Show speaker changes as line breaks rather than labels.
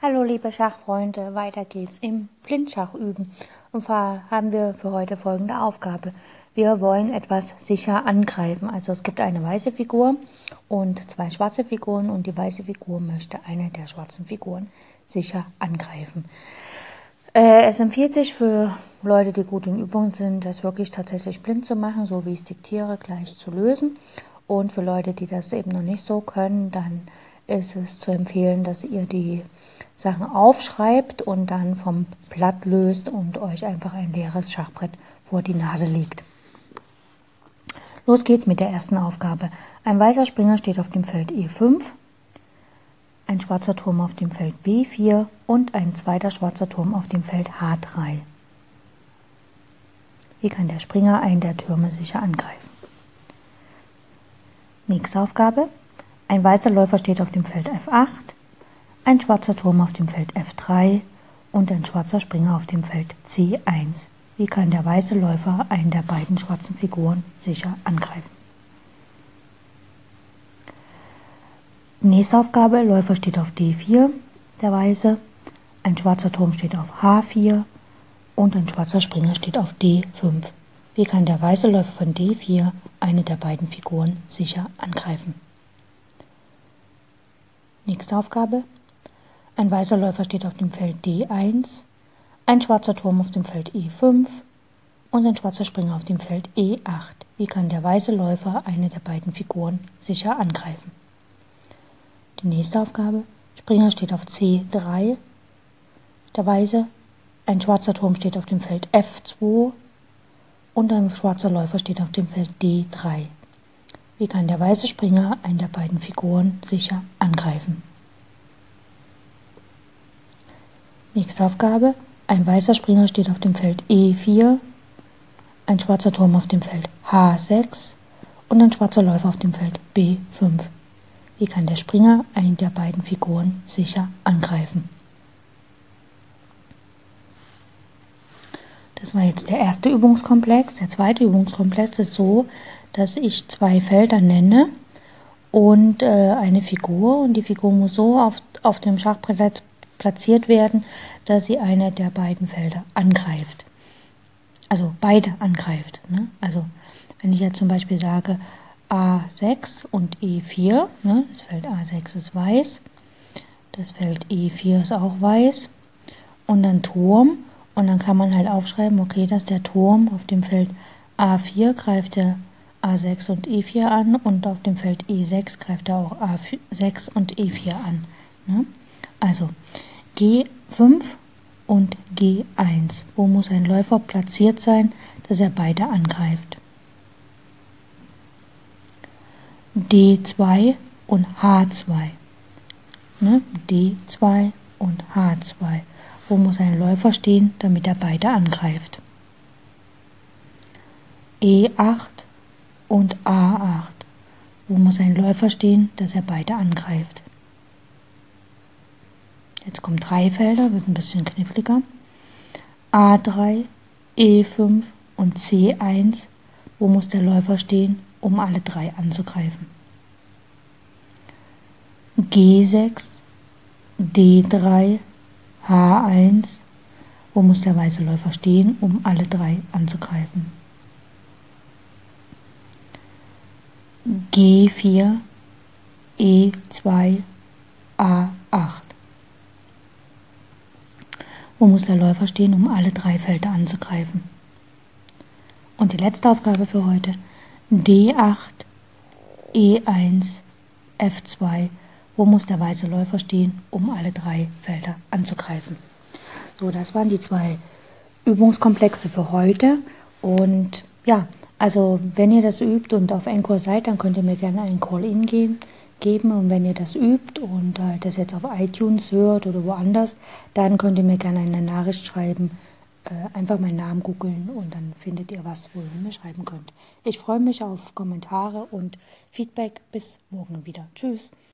Hallo liebe Schachfreunde, weiter geht's im Blindschach üben. Und zwar haben wir für heute folgende Aufgabe. Wir wollen etwas sicher angreifen. Also es gibt eine weiße Figur und zwei schwarze Figuren und die weiße Figur möchte eine der schwarzen Figuren sicher angreifen. Äh, es empfiehlt sich für Leute, die gut in Übung sind, das wirklich tatsächlich blind zu machen, so wie ich es diktiere, gleich zu lösen. Und für Leute, die das eben noch nicht so können, dann ist es zu empfehlen, dass ihr die Sachen aufschreibt und dann vom Blatt löst und euch einfach ein leeres Schachbrett vor die Nase legt. Los geht's mit der ersten Aufgabe. Ein weißer Springer steht auf dem Feld E5, ein schwarzer Turm auf dem Feld B4 und ein zweiter schwarzer Turm auf dem Feld H3. Wie kann der Springer einen der Türme sicher angreifen? Nächste Aufgabe. Ein weißer Läufer steht auf dem Feld F8, ein schwarzer Turm auf dem Feld F3 und ein schwarzer Springer auf dem Feld C1. Wie kann der weiße Läufer einen der beiden schwarzen Figuren sicher angreifen? Nächste Aufgabe, Läufer steht auf D4, der Weiße, ein schwarzer Turm steht auf H4 und ein schwarzer Springer steht auf D5. Wie kann der weiße Läufer von D4 eine der beiden Figuren sicher angreifen? Nächste Aufgabe. Ein weißer Läufer steht auf dem Feld D1, ein schwarzer Turm auf dem Feld E5 und ein schwarzer Springer auf dem Feld E8. Wie kann der weiße Läufer eine der beiden Figuren sicher angreifen? Die nächste Aufgabe. Springer steht auf C3, der Weiße. Ein schwarzer Turm steht auf dem Feld F2 und ein schwarzer Läufer steht auf dem Feld D3. Wie kann der weiße Springer einen der beiden Figuren sicher angreifen? Nächste Aufgabe. Ein weißer Springer steht auf dem Feld E4, ein schwarzer Turm auf dem Feld H6 und ein schwarzer Läufer auf dem Feld B5. Wie kann der Springer einen der beiden Figuren sicher angreifen? Das war jetzt der erste Übungskomplex. Der zweite Übungskomplex ist so, dass ich zwei Felder nenne und äh, eine Figur. Und die Figur muss so auf, auf dem Schachbrett platziert werden, dass sie eine der beiden Felder angreift. Also beide angreift. Ne? Also wenn ich jetzt zum Beispiel sage A6 und E4, ne? das Feld A6 ist weiß, das Feld E4 ist auch weiß und dann Turm und dann kann man halt aufschreiben, okay, dass der Turm auf dem Feld A4 greift er A6 und E4 an und auf dem Feld E6 greift er auch A6 und E4 an. Ne? Also G5 und G1. Wo muss ein Läufer platziert sein, dass er beide angreift? D2 und H2. Ne? D2 und H2. Wo muss ein Läufer stehen, damit er beide angreift? E8 und A8. Wo muss ein Läufer stehen, dass er beide angreift? Jetzt kommen drei Felder, wird ein bisschen kniffliger. A3, E5 und C1. Wo muss der Läufer stehen, um alle drei anzugreifen? G6, D3, H1, wo muss der weiße Läufer stehen, um alle drei anzugreifen. G4, E2, A8. Wo muss der Läufer stehen, um alle drei Felder anzugreifen? Und die letzte Aufgabe für heute. D8, E1, F2, wo muss der weiße Läufer stehen, um alle drei Felder anzugreifen. So, das waren die zwei Übungskomplexe für heute. Und ja, also wenn ihr das übt und auf Encore seid, dann könnt ihr mir gerne einen Call-In geben. Und wenn ihr das übt und halt das jetzt auf iTunes hört oder woanders, dann könnt ihr mir gerne eine Nachricht schreiben, äh, einfach meinen Namen googeln und dann findet ihr was, wo ihr mir schreiben könnt. Ich freue mich auf Kommentare und Feedback. Bis morgen wieder. Tschüss.